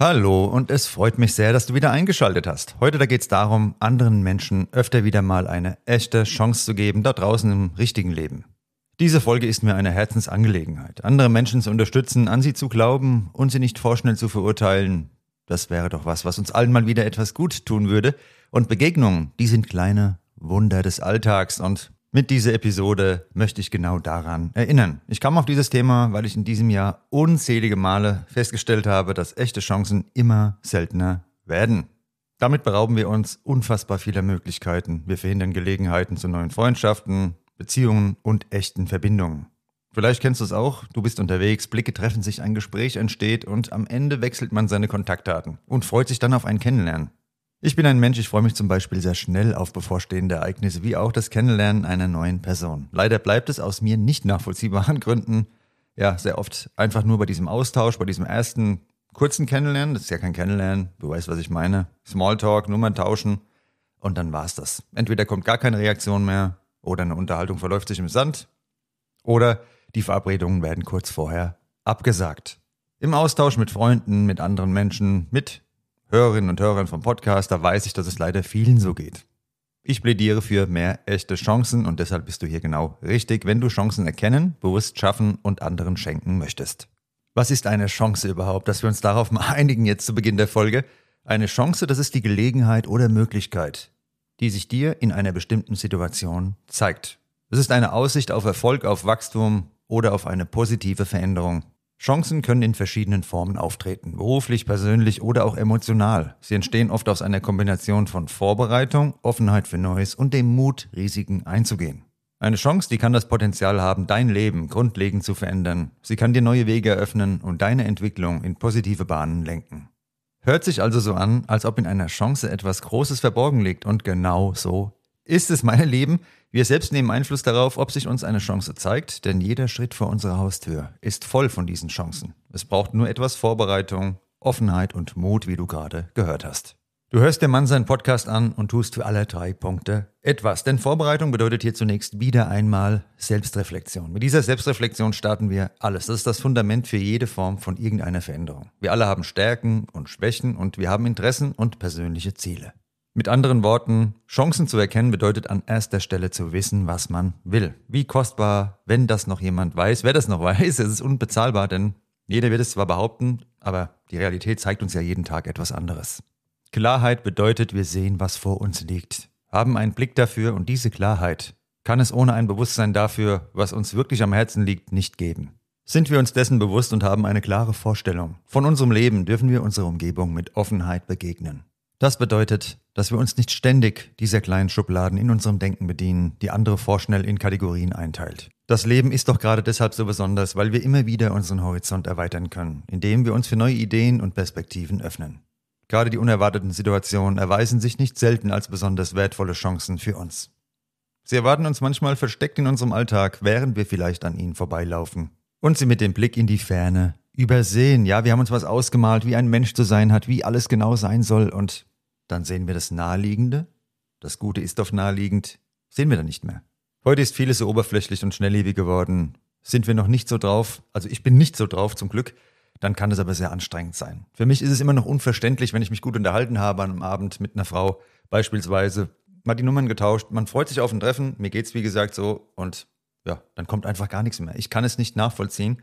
Hallo und es freut mich sehr, dass du wieder eingeschaltet hast. Heute da geht es darum, anderen Menschen öfter wieder mal eine echte Chance zu geben, da draußen im richtigen Leben. Diese Folge ist mir eine Herzensangelegenheit. Andere Menschen zu unterstützen, an sie zu glauben und sie nicht vorschnell zu verurteilen, das wäre doch was, was uns allen mal wieder etwas gut tun würde. Und Begegnungen, die sind kleine Wunder des Alltags und mit dieser Episode möchte ich genau daran erinnern. Ich kam auf dieses Thema, weil ich in diesem Jahr unzählige Male festgestellt habe, dass echte Chancen immer seltener werden. Damit berauben wir uns unfassbar vieler Möglichkeiten. Wir verhindern Gelegenheiten zu neuen Freundschaften, Beziehungen und echten Verbindungen. Vielleicht kennst du es auch, du bist unterwegs, Blicke treffen sich, ein Gespräch entsteht und am Ende wechselt man seine Kontaktdaten und freut sich dann auf ein Kennenlernen. Ich bin ein Mensch, ich freue mich zum Beispiel sehr schnell auf bevorstehende Ereignisse, wie auch das Kennenlernen einer neuen Person. Leider bleibt es aus mir nicht nachvollziehbaren Gründen, ja, sehr oft einfach nur bei diesem Austausch, bei diesem ersten kurzen Kennenlernen, das ist ja kein Kennenlernen, du weißt, was ich meine, Smalltalk, Nummern tauschen und dann war's das. Entweder kommt gar keine Reaktion mehr oder eine Unterhaltung verläuft sich im Sand oder die Verabredungen werden kurz vorher abgesagt. Im Austausch mit Freunden, mit anderen Menschen, mit Hörerinnen und Hörern vom Podcast, da weiß ich, dass es leider vielen so geht. Ich plädiere für mehr echte Chancen und deshalb bist du hier genau richtig, wenn du Chancen erkennen, bewusst schaffen und anderen schenken möchtest. Was ist eine Chance überhaupt, dass wir uns darauf mal einigen jetzt zu Beginn der Folge? Eine Chance, das ist die Gelegenheit oder Möglichkeit, die sich dir in einer bestimmten Situation zeigt. Es ist eine Aussicht auf Erfolg, auf Wachstum oder auf eine positive Veränderung. Chancen können in verschiedenen Formen auftreten, beruflich, persönlich oder auch emotional. Sie entstehen oft aus einer Kombination von Vorbereitung, Offenheit für Neues und dem Mut, Risiken einzugehen. Eine Chance, die kann das Potenzial haben, dein Leben grundlegend zu verändern. Sie kann dir neue Wege eröffnen und deine Entwicklung in positive Bahnen lenken. Hört sich also so an, als ob in einer Chance etwas Großes verborgen liegt und genau so ist es, meine Lieben. Wir selbst nehmen Einfluss darauf, ob sich uns eine Chance zeigt, denn jeder Schritt vor unserer Haustür ist voll von diesen Chancen. Es braucht nur etwas Vorbereitung, Offenheit und Mut, wie du gerade gehört hast. Du hörst dem Mann seinen Podcast an und tust für alle drei Punkte etwas. Denn Vorbereitung bedeutet hier zunächst wieder einmal Selbstreflexion. Mit dieser Selbstreflexion starten wir alles. Das ist das Fundament für jede Form von irgendeiner Veränderung. Wir alle haben Stärken und Schwächen und wir haben Interessen und persönliche Ziele. Mit anderen Worten, Chancen zu erkennen bedeutet an erster Stelle zu wissen, was man will. Wie kostbar, wenn das noch jemand weiß, wer das noch weiß, es ist unbezahlbar, denn jeder wird es zwar behaupten, aber die Realität zeigt uns ja jeden Tag etwas anderes. Klarheit bedeutet, wir sehen, was vor uns liegt, haben einen Blick dafür und diese Klarheit kann es ohne ein Bewusstsein dafür, was uns wirklich am Herzen liegt, nicht geben. Sind wir uns dessen bewusst und haben eine klare Vorstellung von unserem Leben, dürfen wir unserer Umgebung mit Offenheit begegnen. Das bedeutet, dass wir uns nicht ständig dieser kleinen Schubladen in unserem Denken bedienen, die andere vorschnell in Kategorien einteilt. Das Leben ist doch gerade deshalb so besonders, weil wir immer wieder unseren Horizont erweitern können, indem wir uns für neue Ideen und Perspektiven öffnen. Gerade die unerwarteten Situationen erweisen sich nicht selten als besonders wertvolle Chancen für uns. Sie erwarten uns manchmal versteckt in unserem Alltag, während wir vielleicht an ihnen vorbeilaufen und sie mit dem Blick in die Ferne übersehen. Ja, wir haben uns was ausgemalt, wie ein Mensch zu sein hat, wie alles genau sein soll und dann sehen wir das Naheliegende. Das Gute ist oft naheliegend, sehen wir dann nicht mehr. Heute ist vieles so oberflächlich und schnelllebig geworden. Sind wir noch nicht so drauf, also ich bin nicht so drauf zum Glück, dann kann es aber sehr anstrengend sein. Für mich ist es immer noch unverständlich, wenn ich mich gut unterhalten habe am Abend mit einer Frau, beispielsweise, mal die Nummern getauscht, man freut sich auf ein Treffen, mir geht's wie gesagt so und ja, dann kommt einfach gar nichts mehr. Ich kann es nicht nachvollziehen.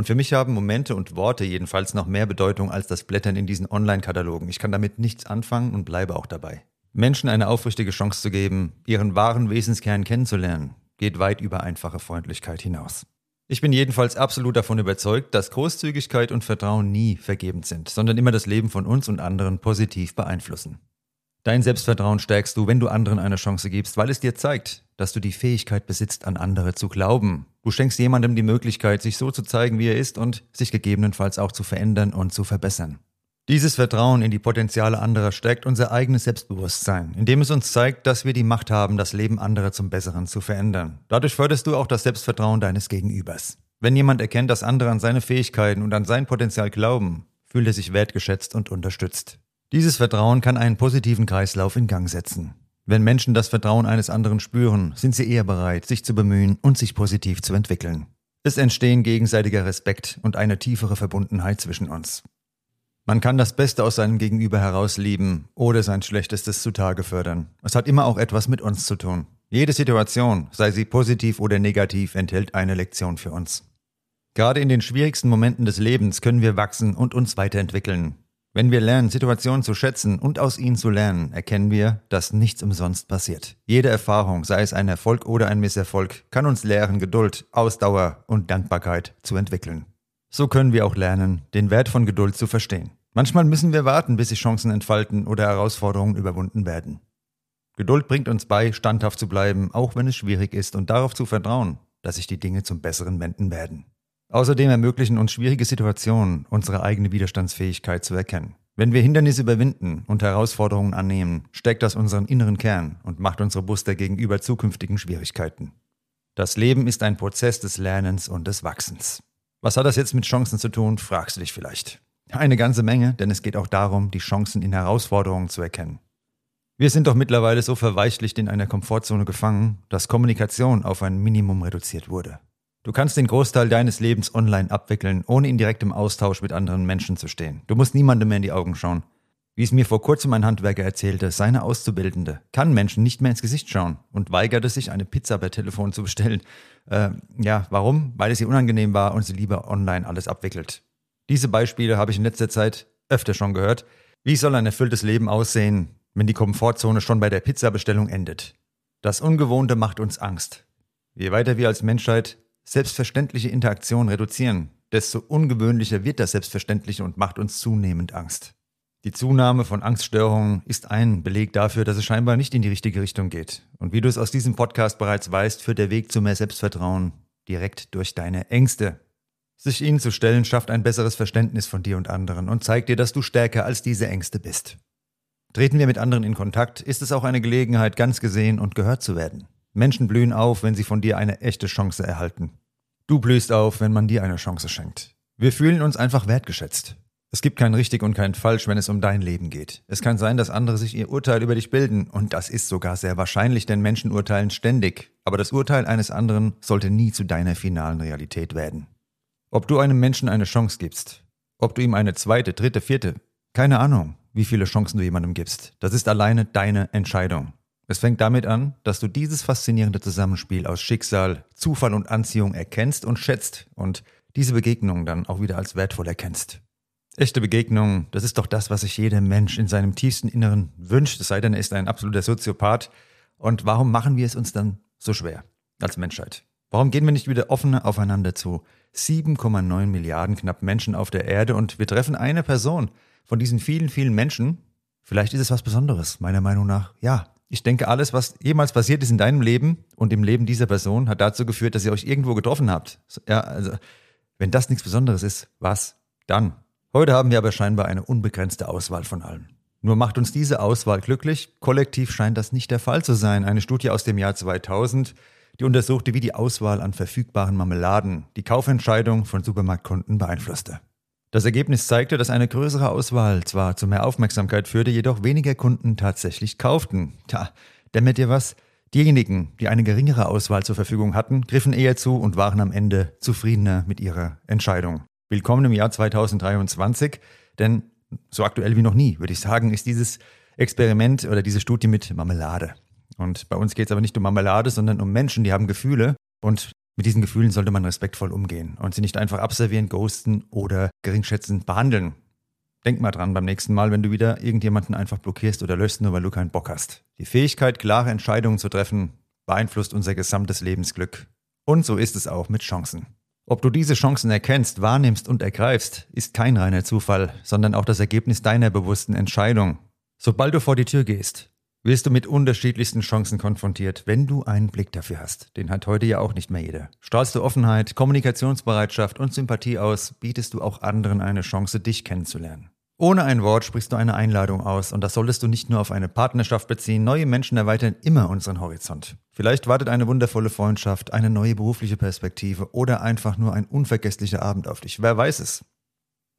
Und für mich haben Momente und Worte jedenfalls noch mehr Bedeutung als das Blättern in diesen Online-Katalogen. Ich kann damit nichts anfangen und bleibe auch dabei. Menschen eine aufrichtige Chance zu geben, ihren wahren Wesenskern kennenzulernen, geht weit über einfache Freundlichkeit hinaus. Ich bin jedenfalls absolut davon überzeugt, dass Großzügigkeit und Vertrauen nie vergebend sind, sondern immer das Leben von uns und anderen positiv beeinflussen. Dein Selbstvertrauen stärkst du, wenn du anderen eine Chance gibst, weil es dir zeigt, dass du die Fähigkeit besitzt, an andere zu glauben, Du schenkst jemandem die Möglichkeit, sich so zu zeigen, wie er ist und sich gegebenenfalls auch zu verändern und zu verbessern. Dieses Vertrauen in die Potenziale anderer stärkt unser eigenes Selbstbewusstsein, indem es uns zeigt, dass wir die Macht haben, das Leben anderer zum Besseren zu verändern. Dadurch förderst du auch das Selbstvertrauen deines Gegenübers. Wenn jemand erkennt, dass andere an seine Fähigkeiten und an sein Potenzial glauben, fühlt er sich wertgeschätzt und unterstützt. Dieses Vertrauen kann einen positiven Kreislauf in Gang setzen. Wenn Menschen das Vertrauen eines anderen spüren, sind sie eher bereit, sich zu bemühen und sich positiv zu entwickeln. Es entstehen gegenseitiger Respekt und eine tiefere Verbundenheit zwischen uns. Man kann das Beste aus seinem Gegenüber heraus lieben oder sein Schlechtestes zutage fördern. Es hat immer auch etwas mit uns zu tun. Jede Situation, sei sie positiv oder negativ, enthält eine Lektion für uns. Gerade in den schwierigsten Momenten des Lebens können wir wachsen und uns weiterentwickeln. Wenn wir lernen, Situationen zu schätzen und aus ihnen zu lernen, erkennen wir, dass nichts umsonst passiert. Jede Erfahrung, sei es ein Erfolg oder ein Misserfolg, kann uns lehren, Geduld, Ausdauer und Dankbarkeit zu entwickeln. So können wir auch lernen, den Wert von Geduld zu verstehen. Manchmal müssen wir warten, bis sich Chancen entfalten oder Herausforderungen überwunden werden. Geduld bringt uns bei, standhaft zu bleiben, auch wenn es schwierig ist und darauf zu vertrauen, dass sich die Dinge zum Besseren wenden werden. Außerdem ermöglichen uns schwierige Situationen, unsere eigene Widerstandsfähigkeit zu erkennen. Wenn wir Hindernisse überwinden und Herausforderungen annehmen, steckt das unseren inneren Kern und macht uns robuster gegenüber zukünftigen Schwierigkeiten. Das Leben ist ein Prozess des Lernens und des Wachsens. Was hat das jetzt mit Chancen zu tun, fragst du dich vielleicht. Eine ganze Menge, denn es geht auch darum, die Chancen in Herausforderungen zu erkennen. Wir sind doch mittlerweile so verweichlicht in einer Komfortzone gefangen, dass Kommunikation auf ein Minimum reduziert wurde. Du kannst den Großteil deines Lebens online abwickeln, ohne in direktem Austausch mit anderen Menschen zu stehen. Du musst niemandem mehr in die Augen schauen. Wie es mir vor kurzem ein Handwerker erzählte, seine Auszubildende kann Menschen nicht mehr ins Gesicht schauen und weigerte sich, eine Pizza per Telefon zu bestellen. Äh, ja, warum? Weil es ihr unangenehm war und sie lieber online alles abwickelt. Diese Beispiele habe ich in letzter Zeit öfter schon gehört. Wie soll ein erfülltes Leben aussehen, wenn die Komfortzone schon bei der Pizzabestellung endet? Das Ungewohnte macht uns Angst. Je weiter wir als Menschheit selbstverständliche Interaktion reduzieren, desto ungewöhnlicher wird das Selbstverständliche und macht uns zunehmend Angst. Die Zunahme von Angststörungen ist ein Beleg dafür, dass es scheinbar nicht in die richtige Richtung geht. Und wie du es aus diesem Podcast bereits weißt, führt der Weg zu mehr Selbstvertrauen direkt durch deine Ängste. Sich ihnen zu stellen, schafft ein besseres Verständnis von dir und anderen und zeigt dir, dass du stärker als diese Ängste bist. Treten wir mit anderen in Kontakt, ist es auch eine Gelegenheit, ganz gesehen und gehört zu werden. Menschen blühen auf, wenn sie von dir eine echte Chance erhalten. Du blühst auf, wenn man dir eine Chance schenkt. Wir fühlen uns einfach wertgeschätzt. Es gibt kein richtig und kein falsch, wenn es um dein Leben geht. Es kann sein, dass andere sich ihr Urteil über dich bilden, und das ist sogar sehr wahrscheinlich, denn Menschen urteilen ständig. Aber das Urteil eines anderen sollte nie zu deiner finalen Realität werden. Ob du einem Menschen eine Chance gibst, ob du ihm eine zweite, dritte, vierte, keine Ahnung, wie viele Chancen du jemandem gibst, das ist alleine deine Entscheidung. Es fängt damit an, dass du dieses faszinierende Zusammenspiel aus Schicksal, Zufall und Anziehung erkennst und schätzt und diese Begegnungen dann auch wieder als wertvoll erkennst. Echte Begegnungen, das ist doch das, was sich jeder Mensch in seinem tiefsten Inneren wünscht, es sei denn, er ist ein absoluter Soziopath. Und warum machen wir es uns dann so schwer als Menschheit? Warum gehen wir nicht wieder offener aufeinander zu? 7,9 Milliarden knapp Menschen auf der Erde und wir treffen eine Person von diesen vielen, vielen Menschen. Vielleicht ist es was Besonderes, meiner Meinung nach. Ja, ich denke, alles, was jemals passiert ist in deinem Leben und im Leben dieser Person, hat dazu geführt, dass ihr euch irgendwo getroffen habt. Ja, also, wenn das nichts Besonderes ist, was dann? Heute haben wir aber scheinbar eine unbegrenzte Auswahl von allem. Nur macht uns diese Auswahl glücklich? Kollektiv scheint das nicht der Fall zu sein. Eine Studie aus dem Jahr 2000, die untersuchte, wie die Auswahl an verfügbaren Marmeladen die Kaufentscheidung von Supermarktkunden beeinflusste. Das Ergebnis zeigte, dass eine größere Auswahl zwar zu mehr Aufmerksamkeit führte, jedoch weniger Kunden tatsächlich kauften. Tja, dämmert ihr was? Diejenigen, die eine geringere Auswahl zur Verfügung hatten, griffen eher zu und waren am Ende zufriedener mit ihrer Entscheidung. Willkommen im Jahr 2023, denn so aktuell wie noch nie, würde ich sagen, ist dieses Experiment oder diese Studie mit Marmelade. Und bei uns geht es aber nicht um Marmelade, sondern um Menschen, die haben Gefühle und mit diesen Gefühlen sollte man respektvoll umgehen und sie nicht einfach abservieren, ghosten oder geringschätzend behandeln. Denk mal dran beim nächsten Mal, wenn du wieder irgendjemanden einfach blockierst oder löst, nur weil du keinen Bock hast. Die Fähigkeit, klare Entscheidungen zu treffen, beeinflusst unser gesamtes Lebensglück. Und so ist es auch mit Chancen. Ob du diese Chancen erkennst, wahrnimmst und ergreifst, ist kein reiner Zufall, sondern auch das Ergebnis deiner bewussten Entscheidung. Sobald du vor die Tür gehst, wirst du mit unterschiedlichsten Chancen konfrontiert, wenn du einen Blick dafür hast. Den hat heute ja auch nicht mehr jeder. Strahlst du Offenheit, Kommunikationsbereitschaft und Sympathie aus, bietest du auch anderen eine Chance, dich kennenzulernen. Ohne ein Wort sprichst du eine Einladung aus und das solltest du nicht nur auf eine Partnerschaft beziehen. Neue Menschen erweitern immer unseren Horizont. Vielleicht wartet eine wundervolle Freundschaft, eine neue berufliche Perspektive oder einfach nur ein unvergesslicher Abend auf dich. Wer weiß es?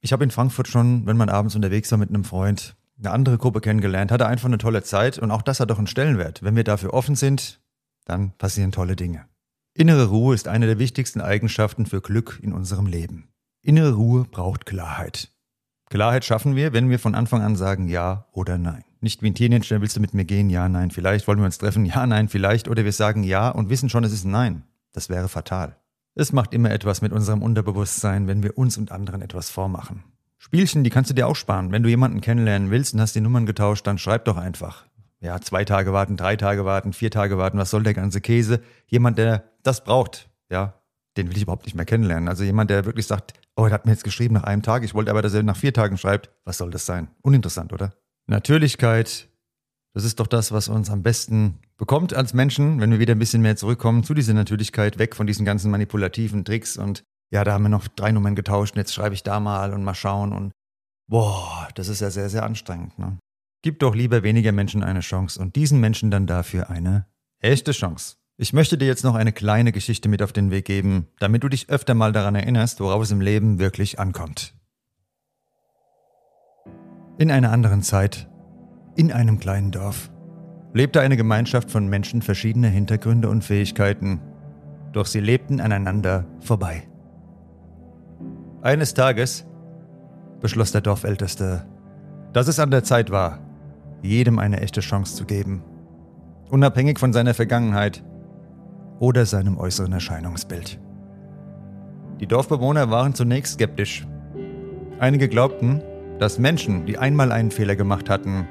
Ich habe in Frankfurt schon, wenn man abends unterwegs war mit einem Freund, eine andere Gruppe kennengelernt, hatte einfach eine tolle Zeit und auch das hat doch einen Stellenwert. Wenn wir dafür offen sind, dann passieren tolle Dinge. Innere Ruhe ist eine der wichtigsten Eigenschaften für Glück in unserem Leben. Innere Ruhe braucht Klarheit. Klarheit schaffen wir, wenn wir von Anfang an sagen Ja oder Nein. Nicht wie ein Teenager, willst du mit mir gehen? Ja, nein, vielleicht. Wollen wir uns treffen? Ja, nein, vielleicht. Oder wir sagen Ja und wissen schon, es ist Nein. Das wäre fatal. Es macht immer etwas mit unserem Unterbewusstsein, wenn wir uns und anderen etwas vormachen. Spielchen, die kannst du dir auch sparen. Wenn du jemanden kennenlernen willst und hast die Nummern getauscht, dann schreib doch einfach. Ja, zwei Tage warten, drei Tage warten, vier Tage warten, was soll der ganze Käse? Jemand, der das braucht, ja, den will ich überhaupt nicht mehr kennenlernen. Also jemand, der wirklich sagt, oh, er hat mir jetzt geschrieben nach einem Tag, ich wollte aber, dass er nach vier Tagen schreibt. Was soll das sein? Uninteressant, oder? Natürlichkeit, das ist doch das, was uns am besten bekommt als Menschen, wenn wir wieder ein bisschen mehr zurückkommen zu dieser Natürlichkeit, weg von diesen ganzen manipulativen Tricks und ja, da haben wir noch drei Nummern getauscht jetzt schreibe ich da mal und mal schauen und boah, das ist ja sehr, sehr anstrengend. Ne? Gib doch lieber weniger Menschen eine Chance und diesen Menschen dann dafür eine echte Chance. Ich möchte dir jetzt noch eine kleine Geschichte mit auf den Weg geben, damit du dich öfter mal daran erinnerst, worauf es im Leben wirklich ankommt. In einer anderen Zeit, in einem kleinen Dorf, lebte eine Gemeinschaft von Menschen verschiedener Hintergründe und Fähigkeiten, doch sie lebten aneinander vorbei. Eines Tages beschloss der Dorfälteste, dass es an der Zeit war, jedem eine echte Chance zu geben, unabhängig von seiner Vergangenheit oder seinem äußeren Erscheinungsbild. Die Dorfbewohner waren zunächst skeptisch. Einige glaubten, dass Menschen, die einmal einen Fehler gemacht hatten,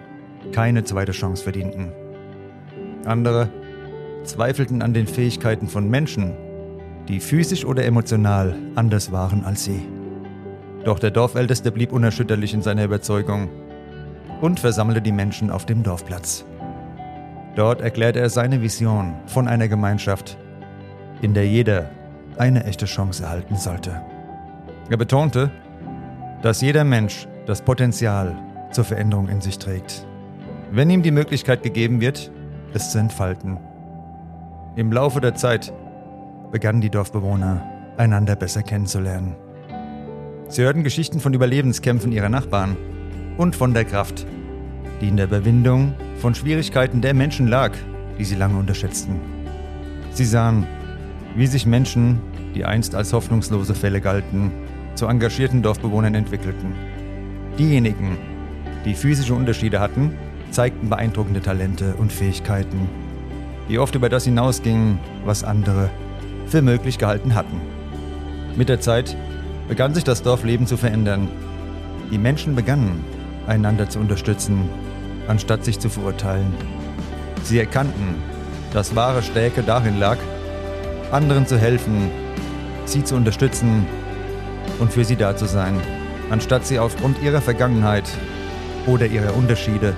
keine zweite Chance verdienten. Andere zweifelten an den Fähigkeiten von Menschen, die physisch oder emotional anders waren als sie. Doch der Dorfälteste blieb unerschütterlich in seiner Überzeugung und versammelte die Menschen auf dem Dorfplatz. Dort erklärte er seine Vision von einer Gemeinschaft, in der jeder eine echte Chance erhalten sollte. Er betonte, dass jeder Mensch das Potenzial zur Veränderung in sich trägt, wenn ihm die Möglichkeit gegeben wird, es zu entfalten. Im Laufe der Zeit begannen die Dorfbewohner einander besser kennenzulernen. Sie hörten Geschichten von Überlebenskämpfen ihrer Nachbarn und von der Kraft, die in der Überwindung von Schwierigkeiten der Menschen lag, die sie lange unterschätzten. Sie sahen, wie sich Menschen, die einst als hoffnungslose Fälle galten, zu engagierten Dorfbewohnern entwickelten. Diejenigen, die physische Unterschiede hatten, zeigten beeindruckende Talente und Fähigkeiten, die oft über das hinausgingen, was andere für möglich gehalten hatten. Mit der Zeit begann sich das Dorfleben zu verändern. Die Menschen begannen, einander zu unterstützen, anstatt sich zu verurteilen. Sie erkannten, dass wahre Stärke darin lag, anderen zu helfen, sie zu unterstützen und für sie da zu sein, anstatt sie aufgrund ihrer Vergangenheit oder ihrer Unterschiede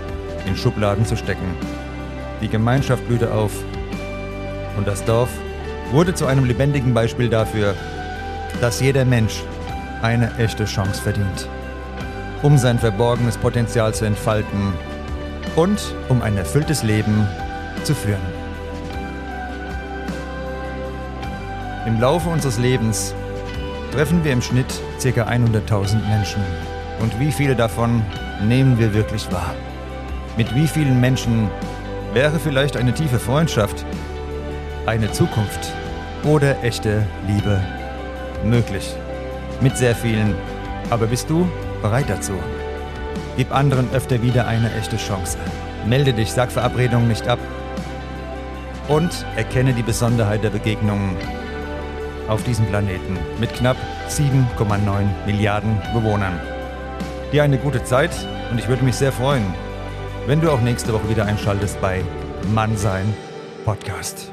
in Schubladen zu stecken. Die Gemeinschaft blühte auf und das Dorf wurde zu einem lebendigen Beispiel dafür, dass jeder Mensch eine echte Chance verdient, um sein verborgenes Potenzial zu entfalten und um ein erfülltes Leben zu führen. Im Laufe unseres Lebens treffen wir im Schnitt ca. 100.000 Menschen. Und wie viele davon nehmen wir wirklich wahr? Mit wie vielen Menschen wäre vielleicht eine tiefe Freundschaft, eine Zukunft oder echte Liebe möglich? Mit sehr vielen. Aber bist du bereit dazu? Gib anderen öfter wieder eine echte Chance. Melde dich, sag Verabredungen nicht ab. Und erkenne die Besonderheit der Begegnungen auf diesem Planeten mit knapp 7,9 Milliarden Bewohnern. Dir eine gute Zeit und ich würde mich sehr freuen, wenn du auch nächste Woche wieder einschaltest bei Mannsein Podcast.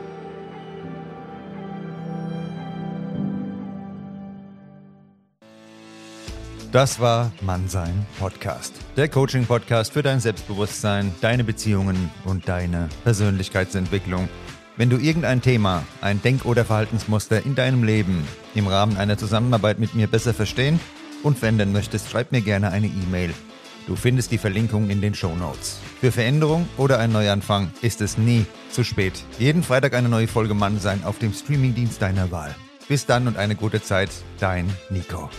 Das war Mannsein Podcast. Der Coaching-Podcast für dein Selbstbewusstsein, deine Beziehungen und deine Persönlichkeitsentwicklung. Wenn du irgendein Thema, ein Denk- oder Verhaltensmuster in deinem Leben im Rahmen einer Zusammenarbeit mit mir besser verstehen und wenden möchtest, schreib mir gerne eine E-Mail. Du findest die Verlinkung in den Show Notes. Für Veränderung oder ein Neuanfang ist es nie zu spät. Jeden Freitag eine neue Folge Mannsein auf dem Streamingdienst deiner Wahl. Bis dann und eine gute Zeit, dein Nico.